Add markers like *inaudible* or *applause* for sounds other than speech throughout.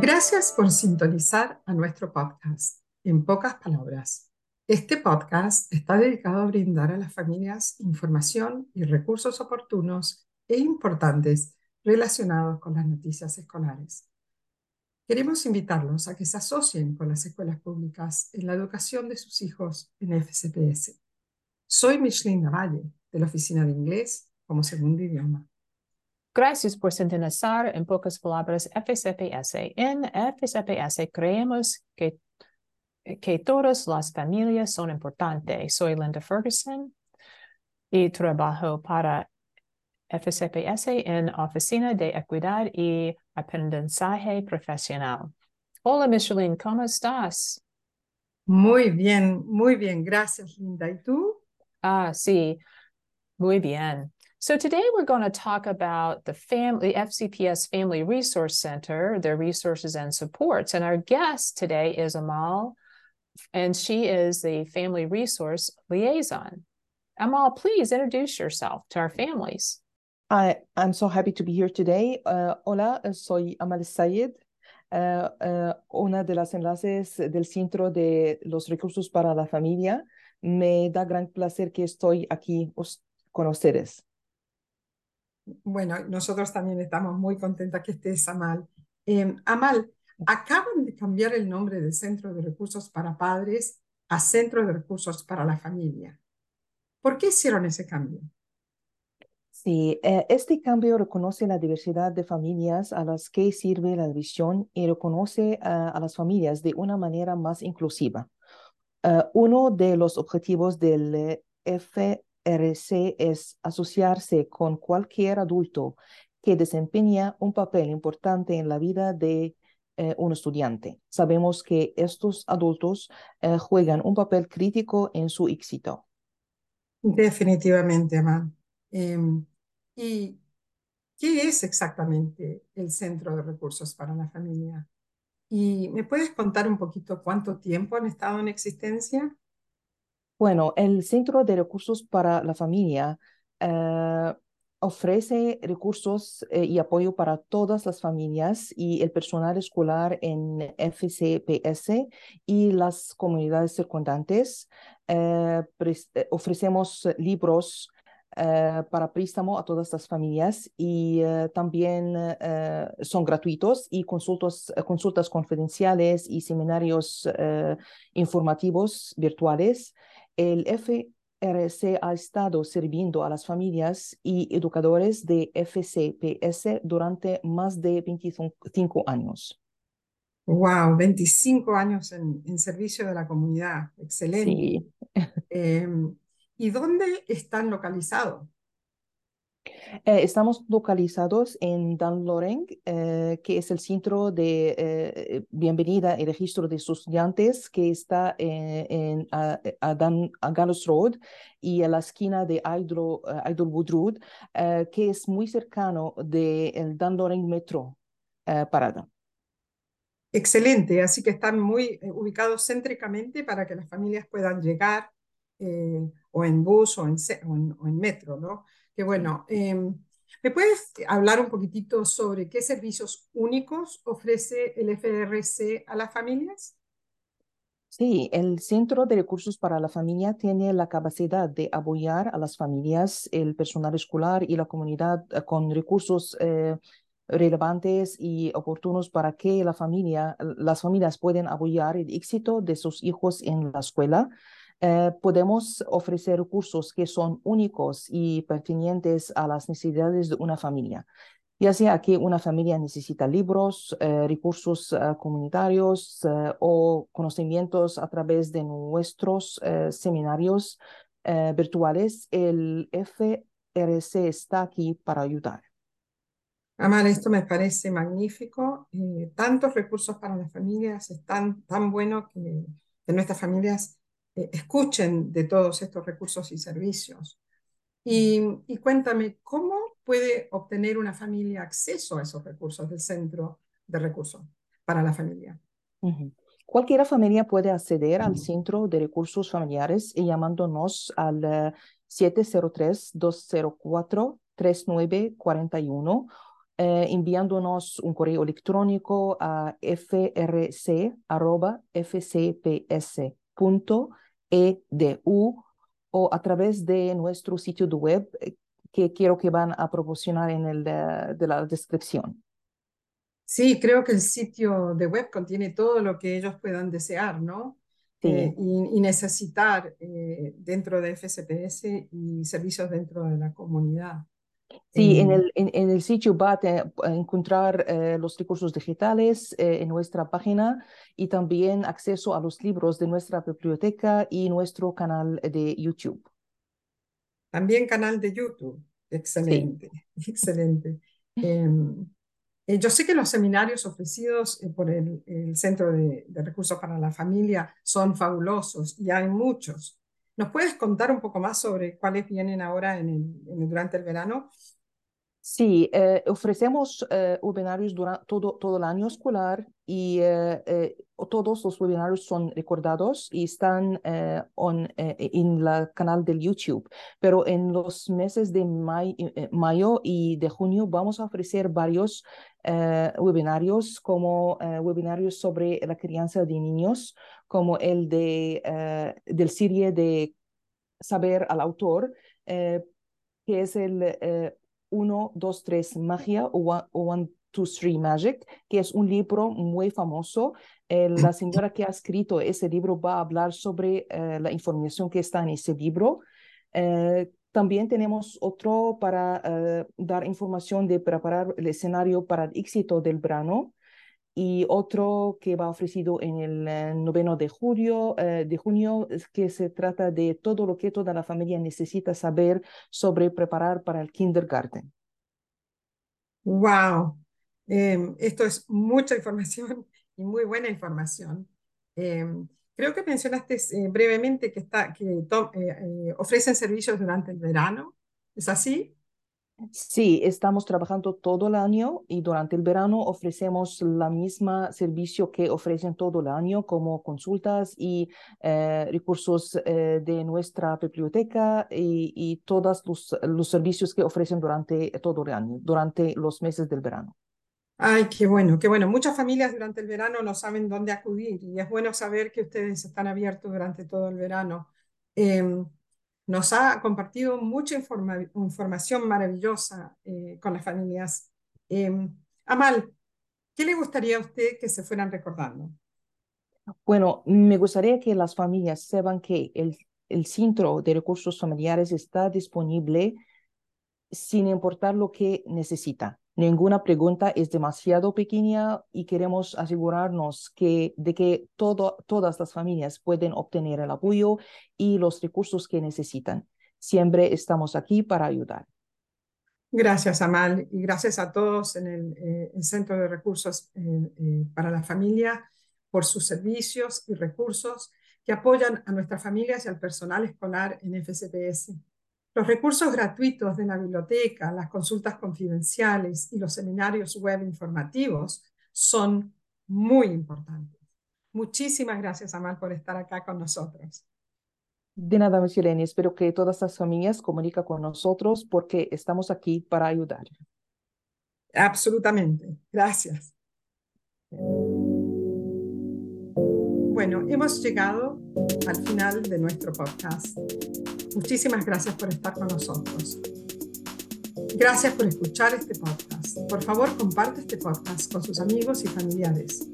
Gracias por sintonizar a nuestro podcast. En pocas palabras, este podcast está dedicado a brindar a las familias información y recursos oportunos e importantes relacionados con las noticias escolares. Queremos invitarlos a que se asocien con las escuelas públicas en la educación de sus hijos en FCPS. Soy Micheline Navalle, de la Oficina de Inglés como Segundo Idioma. Gracias por sintonizar en pocas palabras FSPS. En FSPS creemos que, que todas las familias son importantes. Soy Linda Ferguson y trabajo para FSPS en Oficina de Equidad y Aprendizaje Profesional. Hola, Micheline, ¿cómo estás? Muy bien, muy bien. Gracias, Linda. ¿Y tú? Ah, sí, muy bien. So today we're going to talk about the family, FCPS Family Resource Center, their resources and supports. And our guest today is Amal, and she is the Family Resource Liaison. Amal, please introduce yourself to our families. I, I'm so happy to be here today. Uh, hola, soy Amal Sayed, uh, uh, una de las enlaces del Centro de los Recursos para la Familia. Me da gran placer que estoy aquí con ustedes. Bueno, nosotros también estamos muy contentas que estés, Amal. Eh, Amal, acaban de cambiar el nombre del Centro de Recursos para Padres a Centro de Recursos para la Familia. ¿Por qué hicieron ese cambio? Sí, eh, este cambio reconoce la diversidad de familias a las que sirve la división y reconoce a las familias de una manera más inclusiva. Uh, uno de los objetivos del F RC es asociarse con cualquier adulto que desempeña un papel importante en la vida de eh, un estudiante. Sabemos que estos adultos eh, juegan un papel crítico en su éxito. Definitivamente, Amán. Em, ¿Y qué es exactamente el Centro de Recursos para la Familia? ¿Y me puedes contar un poquito cuánto tiempo han estado en existencia? Bueno, el Centro de Recursos para la Familia uh, ofrece recursos eh, y apoyo para todas las familias y el personal escolar en FCPS y las comunidades circundantes. Uh, ofrecemos libros para préstamo a todas las familias y también son gratuitos y consultas, consultas confidenciales y seminarios informativos virtuales el FRC ha estado sirviendo a las familias y educadores de FCPS durante más de 25 años. Wow, 25 años en, en servicio de la comunidad. Excelente. Sí. *laughs* Eh, ¿Y dónde están localizados? Eh, estamos localizados en Dan Loreng, eh, que es el centro de eh, bienvenida y registro de estudiantes que está en, a, a, Dan, a Gallows Road y a la esquina de Idol, Idlewood Road, que es muy cercano del Dan Loreng Metro Parada. Excelente, así que están muy ubicados céntricamente para que las familias puedan llegar o en bus o en, o en, o en metro, ¿no? Que bueno, eh, ¿me puedes hablar un poquitito sobre qué servicios únicos ofrece el FRC a las familias? Sí, el Centro de Recursos para la Familia tiene la capacidad de apoyar a las familias, el personal escolar y la comunidad eh, con recursos eh, relevantes y oportunos para que la familia, las familias puedan apoyar el éxito de sus hijos en la escuela eh, podemos ofrecer cursos que son únicos y pertinentes a las necesidades de una familia, ya sea que una familia necesita libros, eh, recursos eh, comunitarios o conocimientos a través de nuestros seminarios virtuales, el FRC está aquí para ayudar. Amar, esto me parece magnífico. tantos recursos para las familias, es tan, tan bueno que, que nuestras familias eh, escuchen de todos estos recursos y servicios. Y, y, cuéntame, ¿cómo puede obtener una familia acceso a esos recursos del centro de recursos para la familia? Uh -huh. Cualquier familia puede acceder al Centro de Recursos Familiares llamándonos al uh, 703-204-3941 eh, enviándonos un correo electrónico a frc.fcps.edu o a través de nuestro sitio de web eh, que quiero que van a proporcionar en el de, de la descripción. Sí, creo que el sitio de web contiene todo lo que ellos puedan desear, ¿no? Sí. Eh, y, y, necesitar eh, dentro de FCPS y servicios dentro de la comunidad. Sí, en el, en, en el sitio va a, encontrar eh, los recursos digitales eh, en nuestra página y también acceso a los libros de nuestra biblioteca y nuestro canal de YouTube. También canal de YouTube. Excelente, *laughs* excelente. Em, eh, yo sé que los seminarios ofrecidos eh, por el, el Centro de, de Recursos para la Familia son fabulosos y hay muchos. ¿Nos puedes contar un poco más sobre cuáles vienen ahora en el- en durante el verano? Sí, eh, ofrecemos eh, webinarios durante todo, todo el año escolar y eh, eh, todos los webinarios son recordados y están eh, on, eh, en el canal del YouTube. Pero en los meses de may- mayo y de junio vamos a ofrecer varios webinarios como webinarios sobre la crianza de niños, como el de, del serie de Saber al autor, que es el eh, 1, 2, 3 Magia o 1, 2, 3 Magic, que es un libro muy famoso. La señora que ha escrito ese libro va a hablar sobre eh, la información que está en ese libro. Eh, también tenemos otro para eh, dar información de preparar el escenario para el éxito del verano y otro que va ofrecido en el eh, noveno de julio, eh, de junio, que se trata de todo lo que toda la familia necesita saber sobre preparar para el kindergarten. ¡Wow! Em, esto es mucha información *laughs* y muy buena información. Em, creo que mencionaste eh, brevemente que, está, que to- eh, eh, ofrecen servicios durante el verano. ¿Es así? Sí, estamos trabajando todo el año y durante el verano ofrecemos la misma servicio que ofrecen todo el año, como consultas y eh, recursos eh, de nuestra biblioteca y, todos los, los servicios que ofrecen durante todo el año, durante los meses del verano. Ay, qué bueno, qué bueno. Muchas familias durante el verano no saben dónde acudir y es bueno saber que ustedes están abiertos durante todo el verano. Em, nos ha compartido mucha informa- información maravillosa eh, con las familias. Em, Amal, ¿qué le gustaría a usted que se fueran recordando? Bueno, me gustaría que las familias sepan que el, el Centro de Recursos Familiares está disponible sin importar lo que necesita. Ninguna pregunta es demasiado pequeña y queremos asegurarnos de que todas las familias pueden obtener el apoyo y los recursos que necesitan. Siempre estamos aquí para ayudar. Gracias, Amal, y gracias a todos en el, eh, Centro de Recursos eh, eh, para la Familia por sus servicios y recursos que apoyan a nuestras familias y al personal escolar en FCPS. Los recursos gratuitos de la biblioteca, las consultas confidenciales y los seminarios web informativos son muy importantes. Muchísimas gracias, Amal, por estar acá con nosotros. De nada, Michelle, espero que todas las familias comuniquen con nosotros porque estamos aquí para ayudar. Absolutamente. Gracias. Bueno, hemos llegado al final de nuestro podcast. Muchísimas gracias por estar con nosotros. Gracias por escuchar este podcast. Por favor, comparte este podcast con sus amigos y familiares.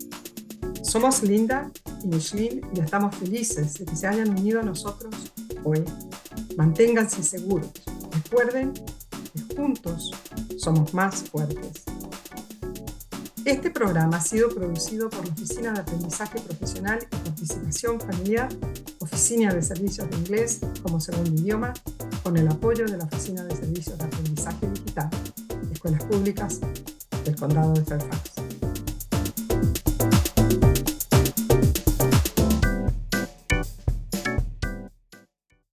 Somos Linda y Micheline y estamos felices de que se hayan unido a nosotros hoy. Manténganse seguros. Recuerden que juntos somos más fuertes. Este programa ha sido producido por la Oficina de Aprendizaje Profesional y Participación Familiar, Oficina de Servicios de Inglés como segundo idioma, con el apoyo de la Oficina de Servicios de Aprendizaje Digital, Escuelas Públicas del Condado de Fairfax.